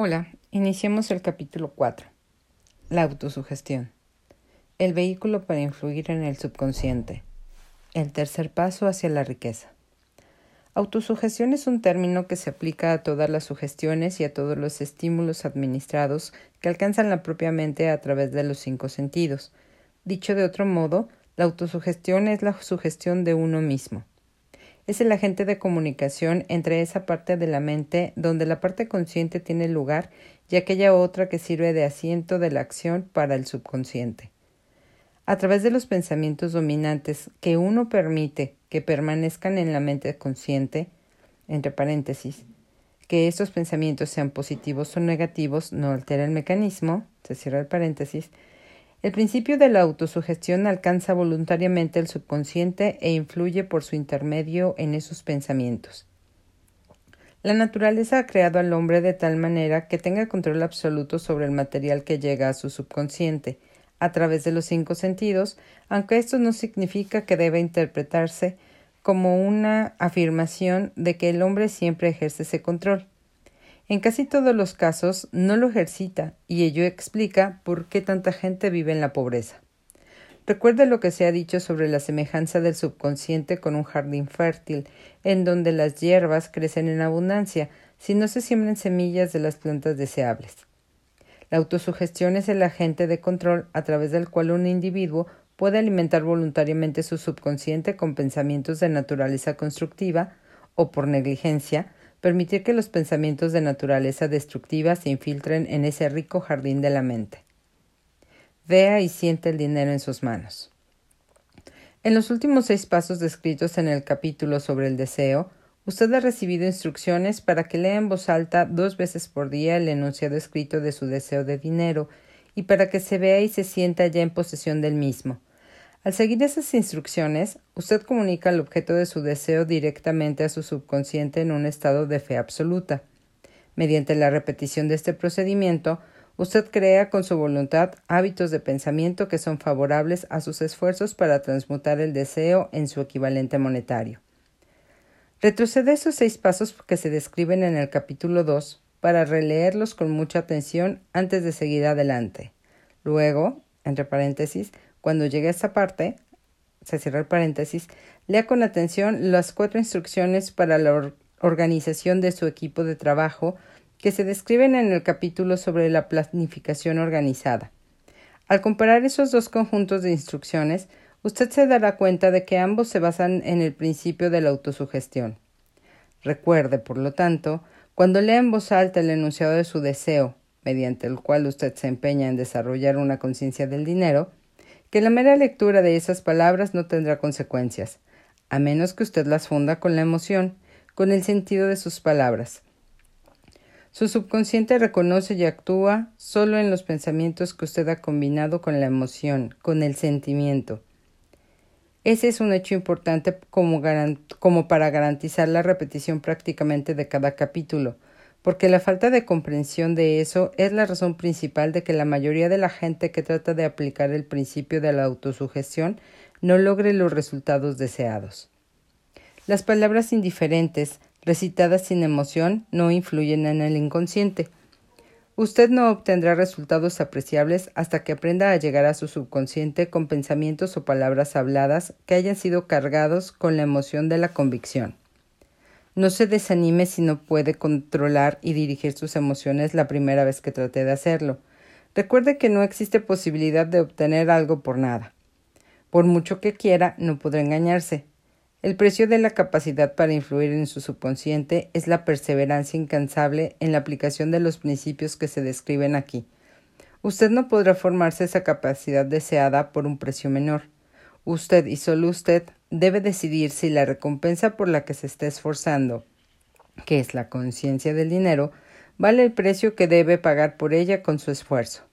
Hola, iniciemos el capítulo 4. La autosugestión. El vehículo para influir en el subconsciente. El tercer paso hacia la riqueza. Autosugestión es un término que se aplica a todas las sugestiones y a todos los estímulos administrados que alcanzan la propia mente a través de los cinco sentidos. Dicho de otro modo, la autosugestión es la sugestión de uno mismo es el agente de comunicación entre esa parte de la mente donde la parte consciente tiene lugar y aquella otra que sirve de asiento de la acción para el subconsciente. A través de los pensamientos dominantes que uno permite que permanezcan en la mente consciente, entre paréntesis, que estos pensamientos sean positivos o negativos no altera el mecanismo, se cierra el paréntesis, el principio de la autosugestión alcanza voluntariamente el subconsciente e influye por su intermedio en esos pensamientos. La naturaleza ha creado al hombre de tal manera que tenga control absoluto sobre el material que llega a su subconsciente, a través de los cinco sentidos, aunque esto no significa que deba interpretarse como una afirmación de que el hombre siempre ejerce ese control. En casi todos los casos no lo ejercita y ello explica por qué tanta gente vive en la pobreza. Recuerde lo que se ha dicho sobre la semejanza del subconsciente con un jardín fértil, en donde las hierbas crecen en abundancia si no se siembran semillas de las plantas deseables. La autosugestión es el agente de control a través del cual un individuo puede alimentar voluntariamente su subconsciente con pensamientos de naturaleza constructiva o por negligencia permitir que los pensamientos de naturaleza destructiva se infiltren en ese rico jardín de la mente. Vea y siente el dinero en sus manos. En los últimos seis pasos descritos en el capítulo sobre el deseo, usted ha recibido instrucciones para que lea en voz alta dos veces por día el enunciado escrito de su deseo de dinero y para que se vea y se sienta ya en posesión del mismo. Al seguir esas instrucciones, usted comunica el objeto de su deseo directamente a su subconsciente en un estado de fe absoluta. Mediante la repetición de este procedimiento, usted crea con su voluntad hábitos de pensamiento que son favorables a sus esfuerzos para transmutar el deseo en su equivalente monetario. Retrocede esos seis pasos que se describen en el capítulo 2 para releerlos con mucha atención antes de seguir adelante. Luego, entre paréntesis, cuando llegue a esta parte, se cierra el paréntesis, lea con atención las cuatro instrucciones para la organización de su equipo de trabajo que se describen en el capítulo sobre la planificación organizada. Al comparar esos dos conjuntos de instrucciones, usted se dará cuenta de que ambos se basan en el principio de la autosugestión. Recuerde, por lo tanto, cuando lea en voz alta el enunciado de su deseo, mediante el cual usted se empeña en desarrollar una conciencia del dinero, que la mera lectura de esas palabras no tendrá consecuencias, a menos que usted las funda con la emoción, con el sentido de sus palabras. Su subconsciente reconoce y actúa solo en los pensamientos que usted ha combinado con la emoción, con el sentimiento. Ese es un hecho importante como, como para garantizar la repetición prácticamente de cada capítulo, porque la falta de comprensión de eso es la razón principal de que la mayoría de la gente que trata de aplicar el principio de la autosugestión no logre los resultados deseados. Las palabras indiferentes, recitadas sin emoción, no influyen en el inconsciente. Usted no obtendrá resultados apreciables hasta que aprenda a llegar a su subconsciente con pensamientos o palabras habladas que hayan sido cargados con la emoción de la convicción. No se desanime si no puede controlar y dirigir sus emociones la primera vez que trate de hacerlo. Recuerde que no existe posibilidad de obtener algo por nada. Por mucho que quiera, no podrá engañarse. El precio de la capacidad para influir en su subconsciente es la perseverancia incansable en la aplicación de los principios que se describen aquí. Usted no podrá formarse esa capacidad deseada por un precio menor. Usted y solo usted debe decidir si la recompensa por la que se está esforzando, que es la conciencia del dinero, vale el precio que debe pagar por ella con su esfuerzo.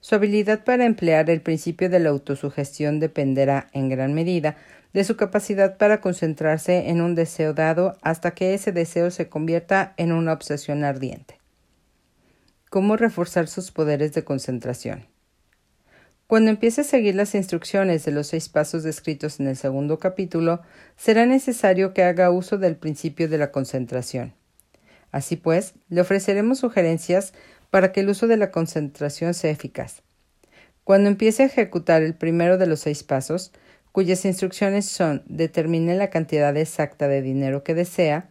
Su habilidad para emplear el principio de la autosugestión dependerá, en gran medida, de su capacidad para concentrarse en un deseo dado hasta que ese deseo se convierta en una obsesión ardiente. ¿Cómo reforzar sus poderes de concentración? Cuando empiece a seguir las instrucciones de los seis pasos descritos en el segundo capítulo, será necesario que haga uso del principio de la concentración. Así pues, le ofreceremos sugerencias para que el uso de la concentración sea eficaz. Cuando empiece a ejecutar el primero de los seis pasos, cuyas instrucciones son determine la cantidad exacta de dinero que desea,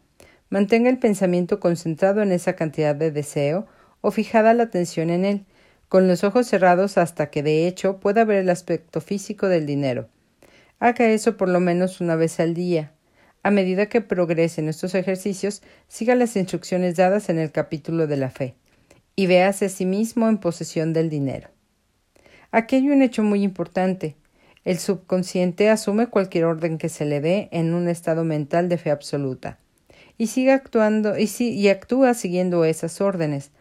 mantenga el pensamiento concentrado en esa cantidad de deseo o fijada la atención en él, con los ojos cerrados hasta que de hecho pueda ver el aspecto físico del dinero. Haga eso por lo menos una vez al día. A medida que progrese en estos ejercicios, siga las instrucciones dadas en el capítulo de la fe y véase a sí mismo en posesión del dinero. Aquí hay un hecho muy importante. El subconsciente asume cualquier orden que se le dé en un estado mental de fe absoluta y sigue actuando y, y actúa siguiendo esas órdenes,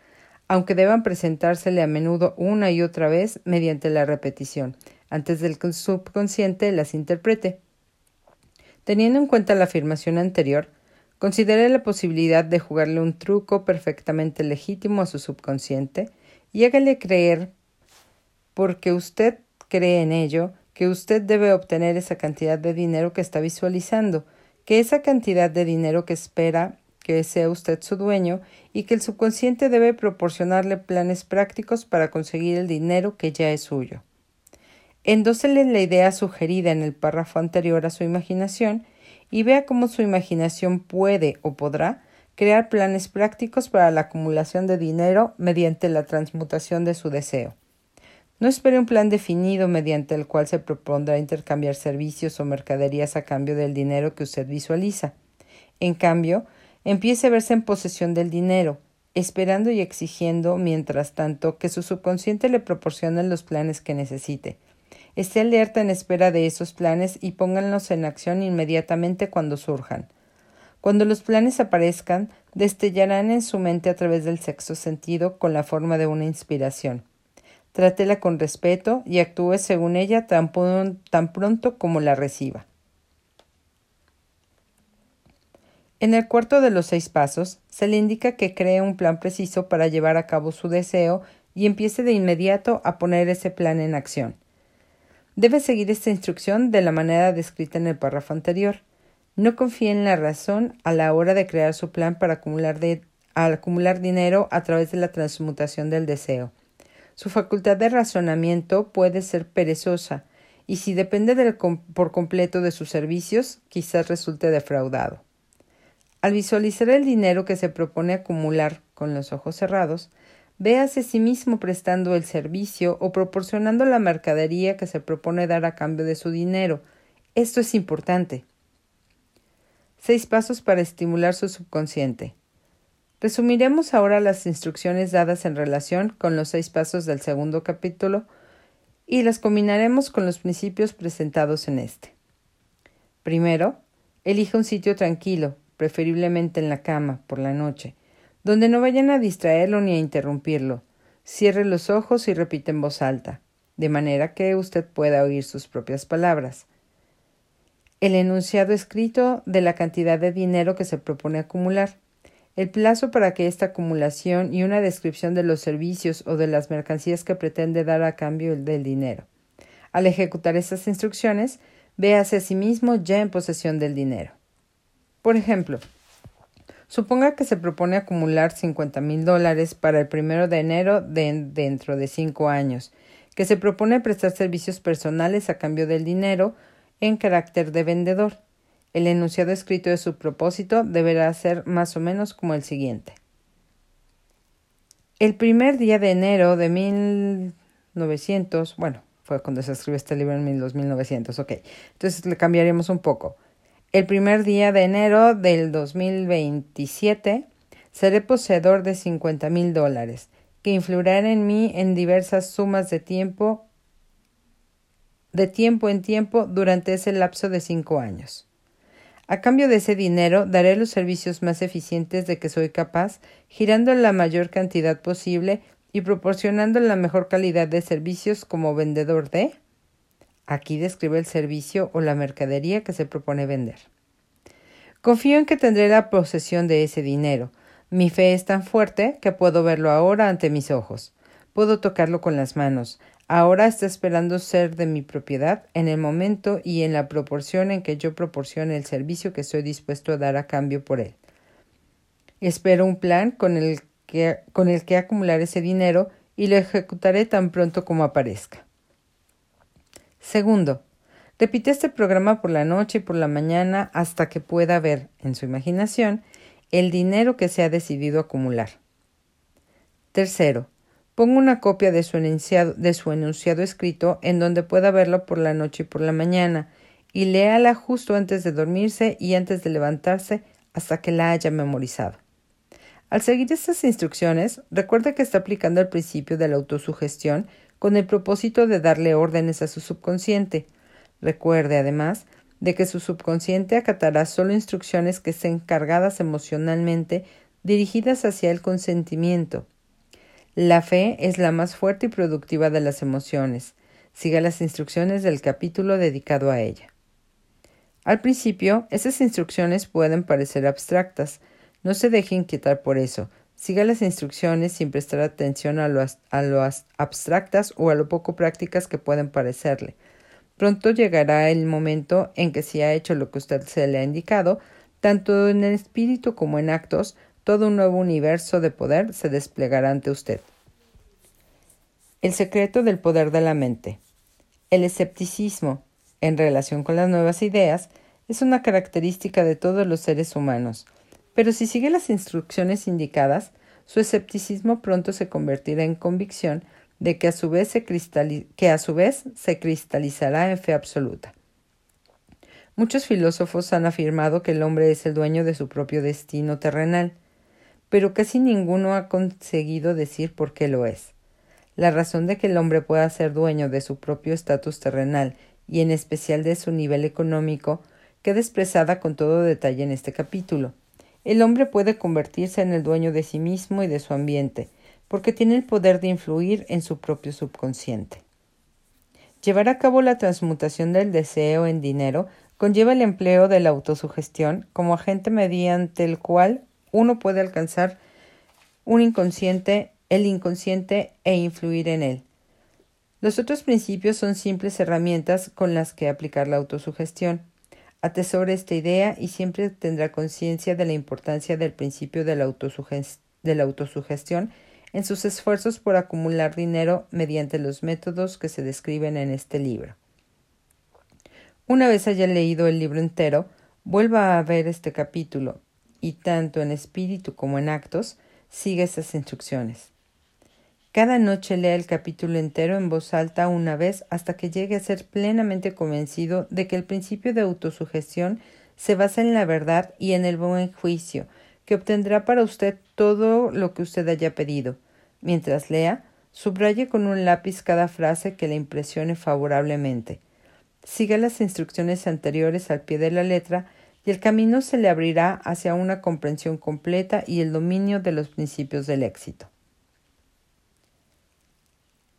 aunque deban presentársele a menudo una y otra vez mediante la repetición, antes del que el subconsciente las interprete. Teniendo en cuenta la afirmación anterior, considere la posibilidad de jugarle un truco perfectamente legítimo a su subconsciente y hágale creer, porque usted cree en ello, que usted debe obtener esa cantidad de dinero que está visualizando, que esa cantidad de dinero que espera que sea usted su dueño y que el subconsciente debe proporcionarle planes prácticos para conseguir el dinero que ya es suyo. Endósele la idea sugerida en el párrafo anterior a su imaginación y vea cómo su imaginación puede o podrá crear planes prácticos para la acumulación de dinero mediante la transmutación de su deseo. No espere un plan definido mediante el cual se propondrá intercambiar servicios o mercaderías a cambio del dinero que usted visualiza. En cambio, empiece a verse en posesión del dinero, esperando y exigiendo, mientras tanto, que su subconsciente le proporcione los planes que necesite. Esté alerta en espera de esos planes y pónganlos en acción inmediatamente cuando surjan. Cuando los planes aparezcan, destellarán en su mente a través del sexto sentido con la forma de una inspiración. Trátela con respeto y actúe según ella tan, tan pronto como la reciba. En el cuarto de los seis pasos, se le indica que cree un plan preciso para llevar a cabo su deseo y empiece de inmediato a poner ese plan en acción. Debe seguir esta instrucción de la manera descrita en el párrafo anterior. No confíe en la razón a la hora de crear su plan para acumular, acumular dinero a través de la transmutación del deseo. Su facultad de razonamiento puede ser perezosa, y si depende por completo de sus servicios, quizás resulte defraudado. Al visualizar el dinero que se propone acumular con los ojos cerrados, véase a sí mismo prestando el servicio o proporcionando la mercadería que se propone dar a cambio de su dinero. Esto es importante. Seis pasos para estimular su subconsciente. Resumiremos ahora las instrucciones dadas en relación con los seis pasos del segundo capítulo y las combinaremos con los principios presentados en este. Primero, elige un sitio tranquilo, preferiblemente en la cama, por la noche, donde no vayan a distraerlo ni a interrumpirlo. Cierre los ojos y repite en voz alta, de manera que usted pueda oír sus propias palabras. El enunciado escrito de la cantidad de dinero que se propone acumular, el plazo para que esta acumulación y una descripción de los servicios o de las mercancías que pretende dar a cambio del dinero. Al ejecutar estas instrucciones, véase a sí mismo ya en posesión del dinero. Por ejemplo, suponga que se propone acumular cincuenta mil dólares para el primero de enero de dentro de cinco años, que se propone prestar servicios personales a cambio del dinero en carácter de vendedor. El enunciado escrito de su propósito deberá ser más o menos como el siguiente. El primer día de enero de 1900, bueno, fue cuando se escribió este libro en 1900, ok. Entonces le cambiaremos un poco. El primer día de enero del 2027 seré poseedor de cincuenta mil dólares, que influirán en mí en diversas sumas de tiempo de tiempo en tiempo durante ese lapso de cinco años. A cambio de ese dinero daré los servicios más eficientes de que soy capaz, girando la mayor cantidad posible y proporcionando la mejor calidad de servicios como vendedor de Aquí describe el servicio o la mercadería que se propone vender. Confío en que tendré la posesión de ese dinero. Mi fe es tan fuerte que puedo verlo ahora ante mis ojos. Puedo tocarlo con las manos. Ahora está esperando ser de mi propiedad en el momento y en la proporción en que yo proporcione el servicio que estoy dispuesto a dar a cambio por él. Espero un plan con el que, con el que acumular ese dinero y lo ejecutaré tan pronto como aparezca. Segundo, repite este programa por la noche y por la mañana hasta que pueda ver, en su imaginación, el dinero que se ha decidido acumular. Tercero, ponga una copia de su, enunciado, escrito en donde pueda verlo por la noche y por la mañana, y léala justo antes de dormirse y antes de levantarse hasta que la haya memorizado. Al seguir estas instrucciones, recuerde que está aplicando el principio de la autosugestión con el propósito de darle órdenes a su subconsciente. Recuerde, además, de que su subconsciente acatará solo instrucciones que estén cargadas emocionalmente dirigidas hacia el consentimiento. La fe es la más fuerte y productiva de las emociones. Siga las instrucciones del capítulo dedicado a ella. Al principio, esas instrucciones pueden parecer abstractas. No se deje inquietar por eso. Siga las instrucciones sin prestar atención a lo, abstractas o a lo poco prácticas que pueden parecerle. Pronto llegará el momento en que si ha hecho lo que usted se le ha indicado, tanto en el espíritu como en actos, todo un nuevo universo de poder se desplegará ante usted. El secreto del poder de la mente. El escepticismo, en relación con las nuevas ideas es una característica de todos los seres humanos, pero si sigue las instrucciones indicadas, su escepticismo pronto se convertirá en convicción de que a su vez se, que a su vez se cristalizará en fe absoluta. Muchos filósofos han afirmado que el hombre es el dueño de su propio destino terrenal, pero casi ninguno ha conseguido decir por qué lo es. La razón de que el hombre pueda ser dueño de su propio estatus terrenal y en especial de su nivel económico, queda expresada con todo detalle en este capítulo. El hombre puede convertirse en el dueño de sí mismo y de su ambiente, porque tiene el poder de influir en su propio subconsciente. Llevar a cabo la transmutación del deseo en dinero conlleva el empleo de la autosugestión como agente mediante el cual uno puede alcanzar un inconsciente, el inconsciente e influir en él. Los otros principios son simples herramientas con las que aplicar la autosugestión. Atesore esta idea y siempre tendrá conciencia de la importancia del principio de la, autosugestión en sus esfuerzos por acumular dinero mediante los métodos que se describen en este libro. Una vez haya leído el libro entero, vuelva a ver este capítulo y tanto en espíritu como en actos siga esas instrucciones. Cada noche lea el capítulo entero en voz alta una vez hasta que llegue a ser plenamente convencido de que el principio de autosugestión se basa en la verdad y en el buen juicio, que obtendrá para usted todo lo que usted haya pedido. Mientras lea, subraye con un lápiz cada frase que le impresione favorablemente. Siga las instrucciones anteriores al pie de la letra y el camino se le abrirá hacia una comprensión completa y el dominio de los principios del éxito.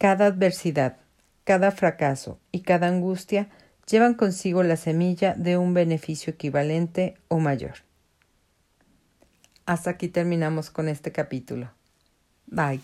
Cada adversidad, cada fracaso y cada angustia llevan consigo la semilla de un beneficio equivalente o mayor. Hasta aquí terminamos con este capítulo. Bye.